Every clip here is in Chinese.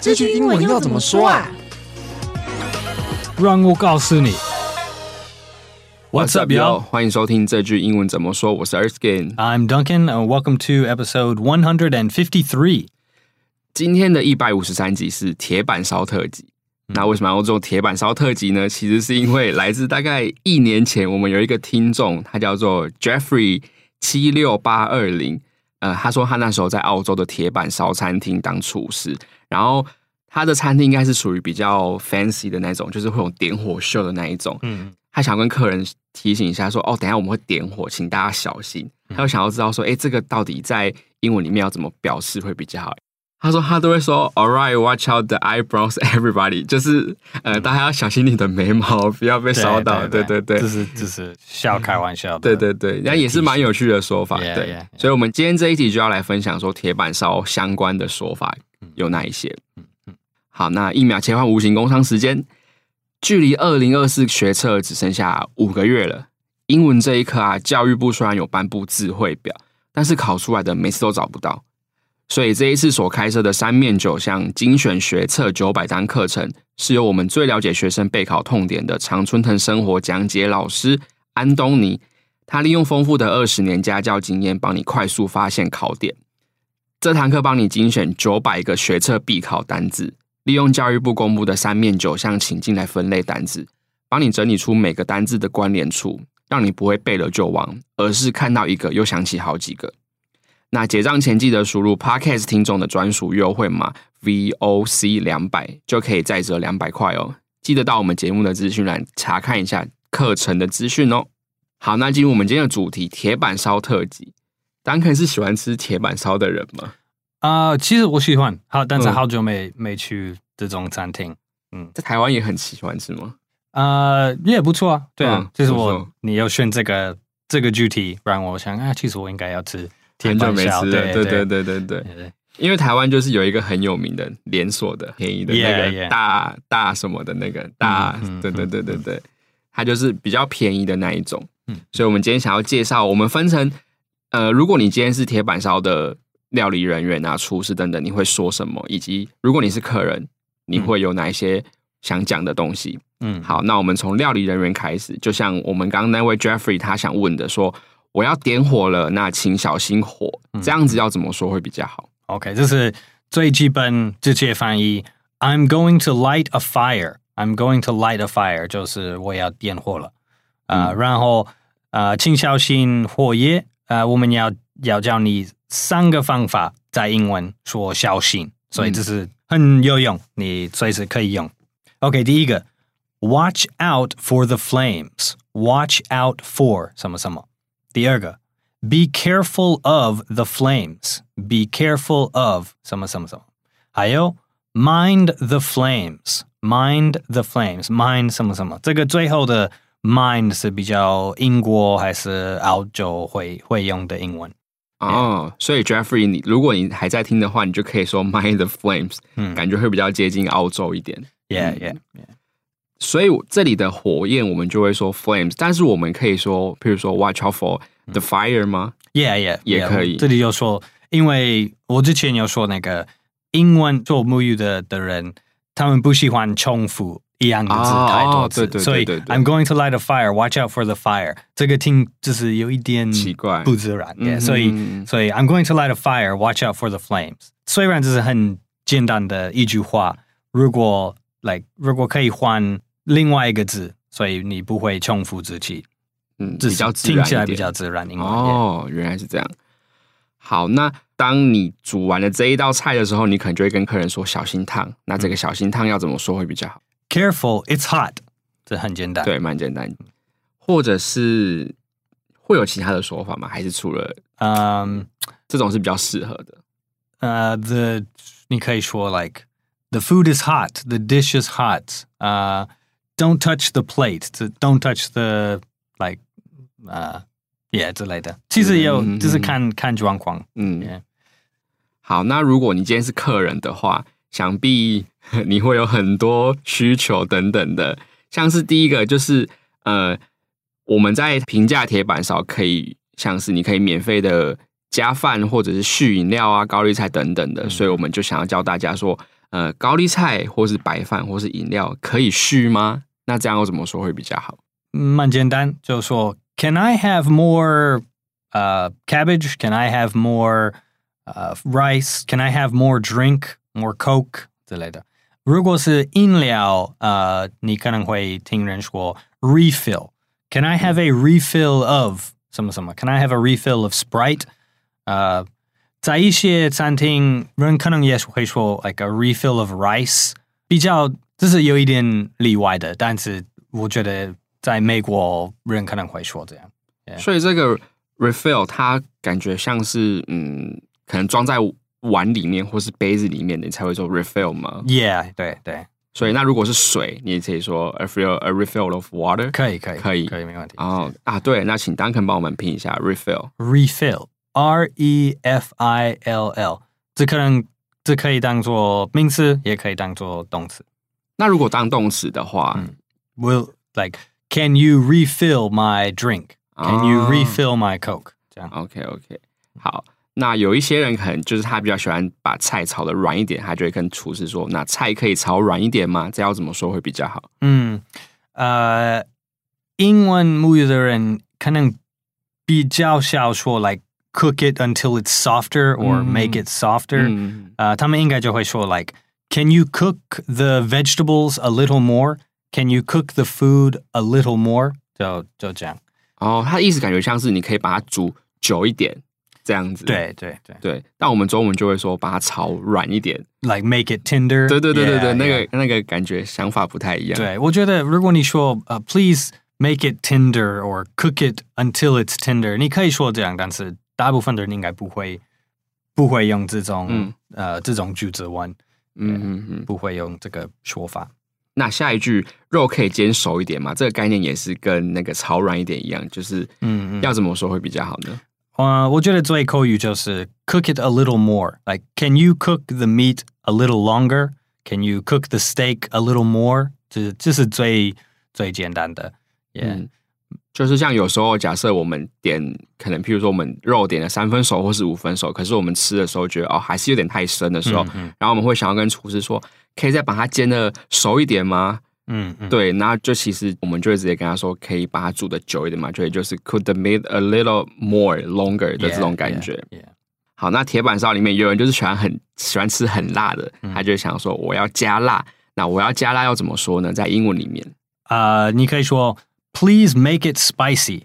这句英文要怎么说啊？让我告诉你。What's up, yo？欢迎收听这句英文怎么说。我是 Erskine。I'm Duncan. And welcome to episode one hundred and fifty-three. 今天的一百五十三集是铁板烧特辑。嗯、那为什么要做铁板烧特辑呢？其实是因为来自大概一年前，我们有一个听众，他叫做 Jeffrey 七六八二零。呃，他说他那时候在澳洲的铁板烧餐厅当厨师，然后他的餐厅应该是属于比较 fancy 的那种，就是会有点火秀的那一种。嗯，他想跟客人提醒一下说，哦，等一下我们会点火，请大家小心。他就想要知道说，哎，这个到底在英文里面要怎么表示会比较好？他说他都会说，All right, watch out the eyebrows, everybody，就是呃，大家要小心你的眉毛，不要被烧到。对对对，这是这是笑开玩笑的。对对对，那也是蛮有趣的说法。对，所以我们今天这一集就要来分享说铁板烧相关的说法有哪一些。嗯嗯。好，那一秒切换无形工商时间，距离二零二四学测只剩下五个月了。英文这一科啊，教育部虽然有颁布智慧表，但是考出来的每次都找不到。所以这一次所开设的三面九项精选学测九百单课程，是由我们最了解学生备考痛点的常春藤生活讲解老师安东尼，他利用丰富的二十年家教经验，帮你快速发现考点。这堂课帮你精选九百个学测必考单字，利用教育部公布的三面九项情境来分类单字，帮你整理出每个单字的关联处，让你不会背了就忘，而是看到一个又想起好几个。那结账前记得输入 Podcast 听众的专属优惠码 VOC 两百，就可以再折两百块哦。记得到我们节目的资讯栏查看一下课程的资讯哦。好，那进入我们今天的主题——铁板烧特辑。Duncan 是喜欢吃铁板烧的人吗？啊、呃，其实我喜欢，好，但是好久没、嗯、没去这种餐厅。嗯，在台湾也很喜欢吃吗？呃，也不错啊。对啊，嗯、就是我你要选这个这个主题，不然我想啊，其实我应该要吃。很久没吃了，对对对对对对，因为台湾就是有一个很有名的连锁的便宜的那个大大什么的那个大，对对对对对，它就是比较便宜的那一种。所以我们今天想要介绍，我们分成呃，如果你今天是铁板烧的料理人员啊、厨师等等，你会说什么？以及如果你是客人，你会有哪一些想讲的东西？嗯，好，那我们从料理人员开始，就像我们刚刚那位 Jeffrey 他想问的说。我要点火了，那请小心火。这样子要怎么说会比较好？OK，这是最基本直接翻译。I'm going to light a fire. I'm going to light a fire，就是我要点火了。啊、呃，然后啊、呃，请小心火焰。啊、呃，我们要要教你三个方法，在英文说小心，所以这是很有用，你随时可以用。OK，第一个，Watch out for the flames. Watch out for 什么什么。第二个，Be careful of the flames. Be careful of 什么什么什么。还有，Mind the flames. Mind the flames. Mind 什么什么。这个最后的 mind 是比较英国还是澳洲会会用的英文。哦，所以 Jeffrey，你如果你还在听的话，你就可以说 Mind the flames。嗯，感觉会比较接近澳洲一点。Yeah, yeah, yeah. 所以这里的火焰我们就会说 flames，但是我们可以说，譬如说 watch out for the fire 吗？Yeah, yeah, 也可以。这里就说，因为我之前有说那个英文做母语的的人，他们不喜欢重复一样的字太多次，对对对，所以 I'm going to light a fire, watch out for the fire。这个听就是有一点奇怪，不自然。Yeah, 所以所以 I'm going to light a fire, watch out for the flames。虽然这是很简单的一句话，如果 like 如果可以换。 另外一个字，所以你不会重复自己，嗯，比较，听起来比较自然。哦，原来是这样。好，那当你煮完了这一道菜的时候，你可能就会跟客人说小心烫。那这个小心烫要怎么说会比较好？Careful, it's hot。这很简单，对，蛮简单。或者是会有其他的说法吗？还是除了嗯，这种是比较适合的？呃，the 你可以说 like the food is hot, the dish is hot，啊。Don't touch the plate. Don't touch the like, 呃，yeah 之类的。其实有就是看看状况。嗯，yeah. 好。那如果你今天是客人的话，想必 你会有很多需求等等的。像是第一个就是呃，我们在平价铁板烧可以像是你可以免费的加饭或者是续饮料啊、高丽菜等等的。所以我们就想要教大家说。呃高丽菜或是白饭或是饮料可以续吗？那这样我怎么说会比较好？蛮简单，就说 Can I have more 呃、uh, cabbage? Can I have more 呃、uh, rice? Can I have more drink? More coke 之类的。如果是饮料，呃，你可能会听人说 refill。Can I have a refill of 什么什么？Can I have a refill of Sprite？呃，在一些餐厅，人可能也会说 like a refill of rice。比较 这是有一点例外的，但是我觉得在美国人可能会说这样。Yeah. 所以这个 refill 它感觉像是嗯，可能装在。碗里面或是杯子里面，你才会说 refill 吗？Yeah，对对。所以那如果是水，你也可以说 a refill a refill of water。可以可以可以可以没问题。哦啊，对，那请 Duncan 帮我们拼一下 refill。refill，R E F I L L，这可能这可以当做名词，也可以当做动词。那如果当动词的话，嗯，Will like Can you refill my drink？Can you refill my Coke？这样。OK OK，好。那有一些人可能就是他比较喜欢把菜炒得软一点，他就会跟厨师说：“那菜可以炒软一点吗？”这要怎么说会比较好？嗯，呃，英文母语的人可能比较少说 “like cook it until it's softer” or “make it softer”。嗯，呃，他们应该就会说 “like can you cook the vegetables a little more? Can you cook the food a little more？” 就就这样。哦，他的意思感觉像是你可以把它煮久一点。这样子，对对对对，但我们中文就会说把它炒软一点，like make it tender。对对对对对，那个那个感觉想法不太一样。对，我觉得如果你说呃，please make it tender or cook it until it's tender，你可以说这样，但是大部分的人应该不会不会用这种呃这种句子问， 嗯嗯嗯，不会用这个说法。那下一句肉可以煎熟一点嘛？这个概念也是跟那个炒软一点一样，就是嗯嗯，要怎么说会比较好呢？呃，我觉得最口语就是 cook it a little more. Like, can you cook the meat a little longer? Can you cook the steak a little more? 这这是最最简单的。Yeah. 嗯，就是像有时候假设我们点，可能譬如说我们肉点了三分熟或是五分熟，可是我们吃的时候觉得哦还是有点太生的时候，嗯嗯，然后我们会想要跟厨师说，可以再把它煎的熟一点吗？嗯，嗯，对，那就其实我们就会直接跟他说，可以把它煮的久一点嘛，就也就是 could the meat a little more longer 的这种感觉。Yeah, yeah, yeah. 好，那铁板烧里面有人就是喜欢很喜欢吃很辣的，嗯、他就想说我要加辣。那我要加辣要怎么说呢？在英文里面，啊、uh,，你可以说 Please make it spicy，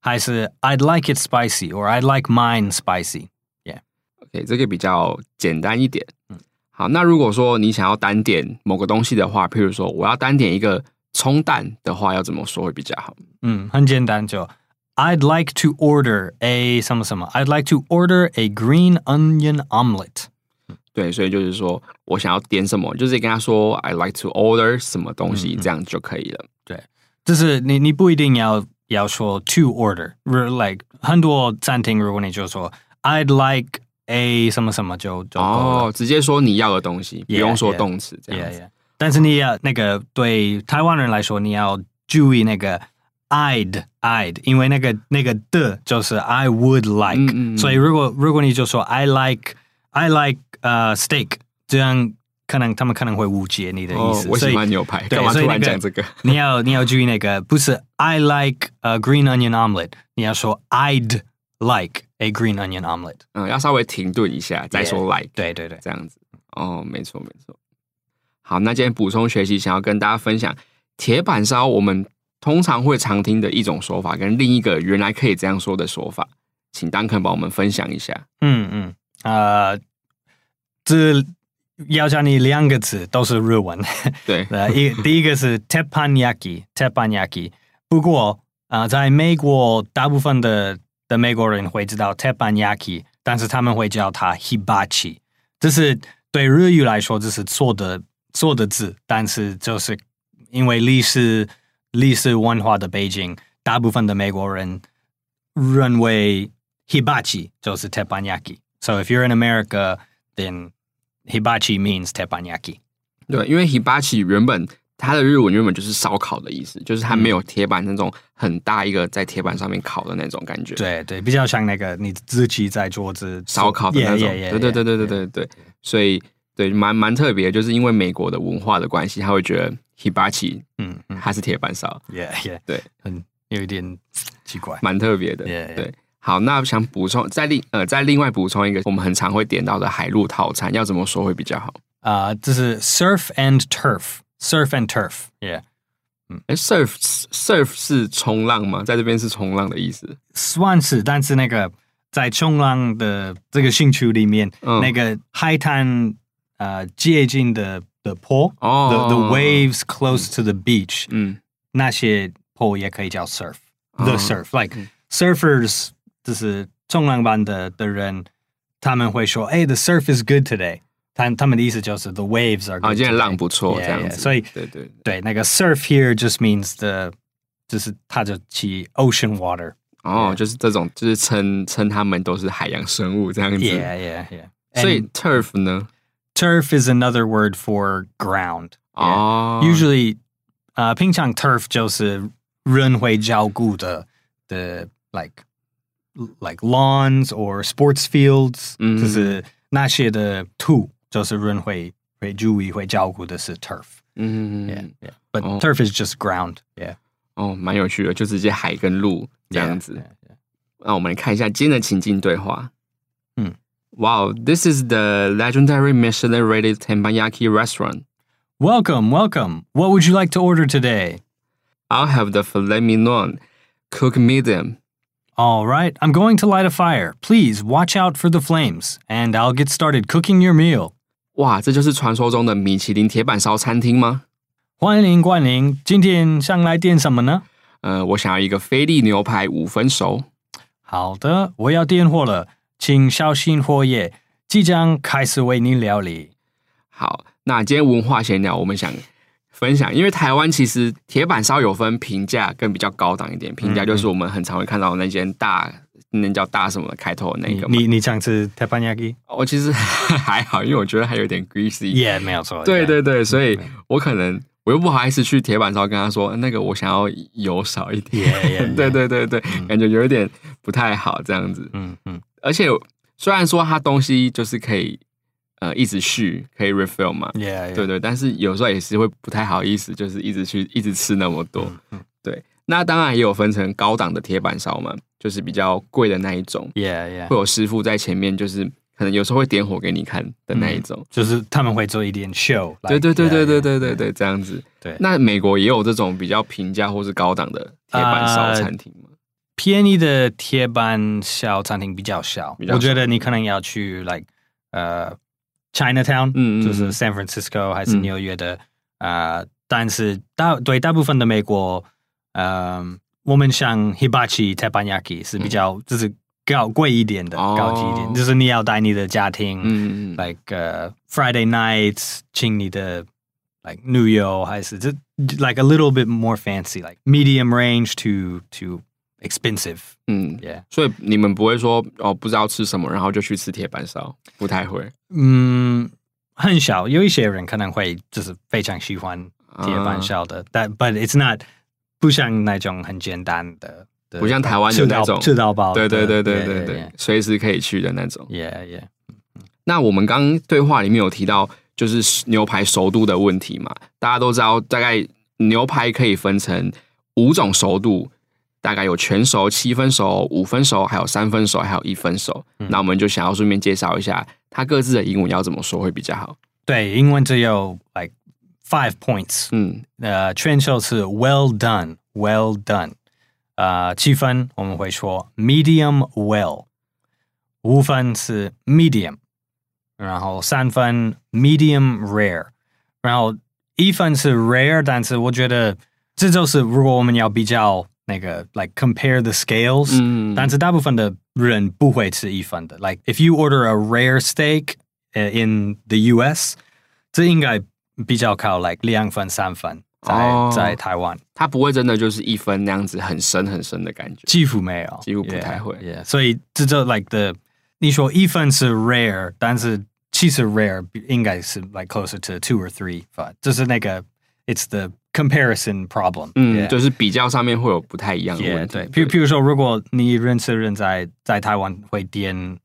还是 I'd like it spicy，or I'd like mine spicy。Yeah，OK，、okay, 这个比较简单一点。嗯。好，那如果说你想要单点某个东西的话，譬如说我要单点一个葱蛋的话，要怎么说会比较好？嗯，很简单，就 I'd like to order a 什么什么，I'd like to order a green onion omelette。对，所以就是说我想要点什么，就是跟他说 I'd like to order 什么东西，嗯、这样就可以了。对，就是你你不一定要要说 to order，like 很多餐厅，如果你就说 I'd like。A 什么什么就就哦，直接说你要的东西，yeah, 不用说动词这样子。Yeah, yeah. 但是你要那个对台湾人来说，你要注意那个 I'd I'd，因为那个那个的就是 I would like，嗯嗯，所以如果如果你就说 I like I like 呃、uh, steak，这样可能他们可能会误解你的意思。哦、我喜欢牛排，干嘛突然讲这个？你要你要注意那个不是 I like a green onion omelette，你要说 I'd like。A green onion omelette，嗯，要稍微停顿一下再说 like，、对对对，这样子，哦，没错没错。好，那今天补充学习，想要跟大家分享铁板烧，我们通常会常听的一种说法，跟另一个原来可以这样说的说法，请 Duncan 帮我们分享一下。嗯嗯，呃，这要教你两个字，都是日文。对，一第一个是 teppanyaki，teppanyaki。不过啊、呃，在美国大部分的的美国人会知道 teppanyaki，但是他们会叫它 hibachi。这是对日语来说，这是错的错的字。但是就是因为历史历史文化的背景，大部分的美国人认为 hibachi 就是 teppanyaki。So if you're in America, then hibachi means teppanyaki。对，因为 hibachi 原本。它的日文原本就是烧烤的意思，就是它没有铁板那种很大一个在铁板上面烤的那种感觉。对对，比较像那个你自己在桌子烧烤的那种。对对对对对对对。所以对，蛮蛮特别，就是因为美国的文化的关系，他会觉得 Hibachi，嗯，它是铁板烧，Yeah Yeah，对，很有一点奇怪，蛮特别的 yeah. 对。好，那想补充再另呃再另外补充一个，我们很常会点到的海陆套餐，要怎么说会比较好？啊，这是 surf and turf，surf and turf，Yeah。嗯，哎，surf surf 是冲浪吗？在这边是冲浪的意思，算是，但是那个在冲浪的这个兴趣里面，嗯、那个海滩呃接近的的坡，哦，the the waves close to the beach，嗯，那些坡也可以叫 surf，the、嗯、surf，like、嗯、surfers，就是冲浪板的的人，他们会说，哎，the surf is good today。他他们的意思就是 the waves are 啊，今天浪不错这样子，所以对对对，那个 surf here just means the 就是它就起 ocean water 哦，就是这种就是称称他们都是海洋生物这样子，yeah yeah yeah。所以 turf 呢？turf is another word for ground 哦。Usually 啊，平常 turf 就是人会照顾的的 like like lawns or sports fields，就是那些的土。就是人会会注意会照顾的是 turf，嗯，yeah yeah，but turf is just ground，yeah，哦，蛮有趣的，就直接海跟陆这样子。那我们来看一下今天的情境对话。嗯，Wow, this is the legendary Michelin-rated teppanyaki restaurant. Welcome, welcome. What would you like to order today? I'll have the filet mignon, cook medium. All right, I'm going to light a fire. Please watch out for the flames, and I'll get started cooking your meal. 哇，这就是传说中的米其林铁板烧餐厅吗？欢迎光临，今天想来点什么呢？呃，我想要一个菲力牛排五分熟。好的，我要点货了，请小心火焰，即将开始为您料理。好，那今天文化闲聊，我们想 分享，因为台湾其实铁板烧有分平价跟比较高档一点，平价就是我们很常会看到那间大。那叫大什么开头的那个？你你想吃 teppanyaki？我其实 还好，因为我觉得还有点 greasy。也、yeah, 没有错。对对对，所以我可能我又不好意思去铁板烧跟他说那个我想要油少一点。Yeah, yeah, yeah. 对对对对，嗯、感觉有一点不太好这样子。嗯嗯。而且虽然说它东西就是可以呃一直续，可以 refill 嘛。Yeah, yeah. 对对，但是有时候也是会不太好意思，就是一直去一直吃那么多。嗯嗯、对。那当然也有分成高档的铁板烧嘛，就是比较贵的那一种，yeah yeah，会有师傅在前面，就是可能有时候会点火给你看的那一种，嗯、就是他们会做一点 show，对对对对对对对对，这样子。对，那美国也有这种比较平价或是高档的铁板烧餐厅吗？Uh, 便宜的铁板烧餐厅比较少，我觉得你可能要去 like 呃、uh, Chinatown，嗯，就是 San Francisco 还是纽约的啊、嗯呃，但是大对大部分的美国。嗯，我们像 Hibachi Teppanyaki 是比较就是高贵一点的，高级一点，就是你要带你的家庭，嗯，like Friday nights 请你的 like 女友还是这 like a little bit more fancy like medium range to to expensive，嗯，yeah，所以你们不会说哦不知道吃什么，然后就去吃铁板烧，不太会，嗯，很少，有一些人可能会就是非常喜欢铁板烧的，但 but it's not。不像那种很简单的，不像台湾的那种吃到饱，对对对对对对，随时可以去的那种。Yeah yeah。那我们刚刚对话里面有提到，就是牛排熟度的问题嘛。大家都知道，大概牛排可以分成五种熟度，大概有全熟、七分熟、五分熟，还有三分熟，还有一分熟。那我们就想要顺便介绍一下，它各自的英文要怎么说会比较好？对，英文只有 like。Five points，嗯，呃，全熟是 well done，well done，呃，七分我们会说 medium well，五分是 medium，然后三分 medium rare，然后一分是 rare，但是我觉得这就是如果我们要比较那个 like compare the scales，嗯，但是大部分的人不会吃一分的，like if you order a rare steak in the U.S.，这应该。比较靠 like 两分三分，在、oh, 在台湾，它不会真的就是一分那样子很深很深的感觉，几乎没有，几乎不太会。Yeah, yeah. 所以这就 like the 你说一分是 rare，但是其实 rare 应该是 like closer to two or three，就是那个 it's the comparison problem。嗯.就是比较上面会有不太一样的问题。Yeah, 对，譬譬如说，如果你认识人在在台湾会点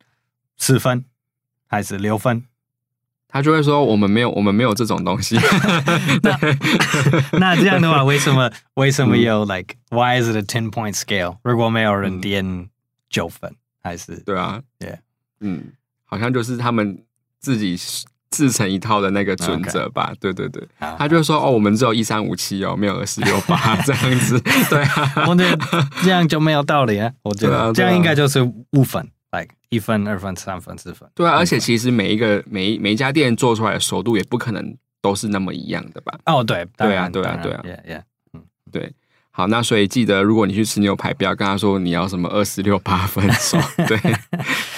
四分还是六分？他就会说我们没有，我们没有这种东西。那那这样的话，为什么为什么有 like why is it a ten point scale？如果没有人点九分，还是对啊，yeah，嗯，好像就是他们自己自成一套的那个准则吧。对对对，他就说哦，我们只有一三五七哦，没有二四六八这样子。对啊，我觉得这样就没有道理啊。我觉得这样应该就是误分。like 一分、二分、三分、四分，对啊，而且其实每一个每每一家店做出来的熟度也不可能都是那么一样的吧？哦，对，对啊，对啊，对啊，yeah, yeah, 嗯，对。好，那所以记得，如果你去吃牛排，不要跟他说你要什么二四六八分熟，对，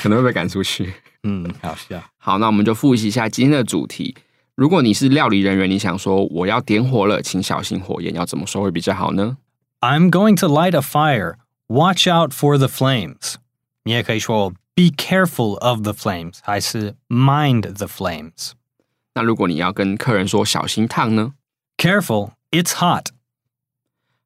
可能会被赶出去。嗯，好笑。好，那我们就复习一下今天的主题。如果你是料理人员，你想说我要点火了，请小心火焰，要怎么说会比较好呢？I'm going to light a fire. Watch out for the flames. 你也可以说 Be careful of the flames，还是 Mind the flames。那如果你要跟客人说小心烫呢？Careful, it's hot。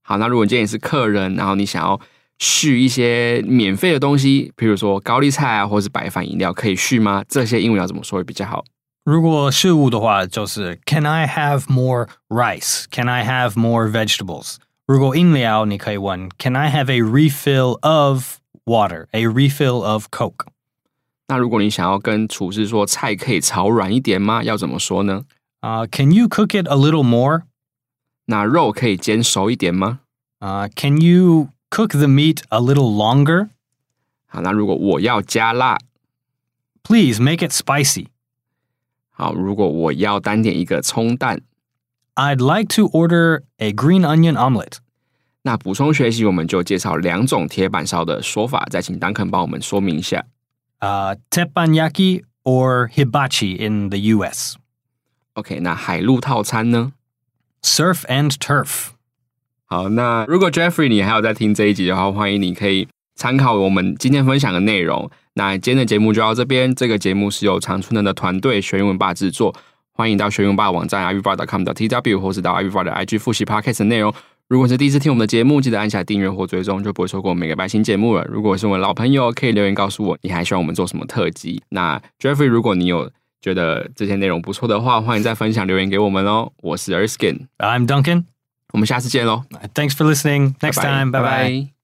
好，那如果今天你是客人，然后你想要续一些免费的东西，比如说高丽菜啊，或是白饭饮料，可以续吗？这些英文要怎么说会比较好？如果事物的话，就是 Can I have more rice? Can I have more vegetables? 如果饮料，你可以问 Can I have a refill of Water, a refill of Coke。那如果你想要跟厨师说菜可以炒软一点吗？要怎么说呢？啊、uh,，Can you cook it a little more？那肉可以煎熟一点吗？啊、uh,，Can you cook the meat a little longer？好，那如果我要加辣，Please make it spicy。好，如果我要单点一个葱蛋，I'd like to order a green onion omelette。那补充学习，我们就介绍两种铁板烧的说法，再请 Duncan 帮我们说明一下。啊、uh,，teppanyaki or hibachi in the U.S. OK，那海陆套餐呢？Surf and turf。好，那如果 Jeffrey 你还有在听这一集的话，欢迎你可以参考我们今天分享的内容。那今天的节目就到这边，这个节目是由常春藤的团队学英文爸制作。欢迎到学英文吧网站 ivbar.com.tw 或是到 ivar 的 IG 复习 Podcast 的内容。如果是第一次听我们的节目，记得按下订阅或追踪，就不会错过每个白新节目了。如果是我们老朋友，可以留言告诉我，你还希望我们做什么特辑？那 Jeffrey，如果你有觉得这些内容不错的话，欢迎再分享留言给我们哦。我是 Erskine，I'm Duncan，我们下次见喽。Thanks for listening. Next time，拜拜。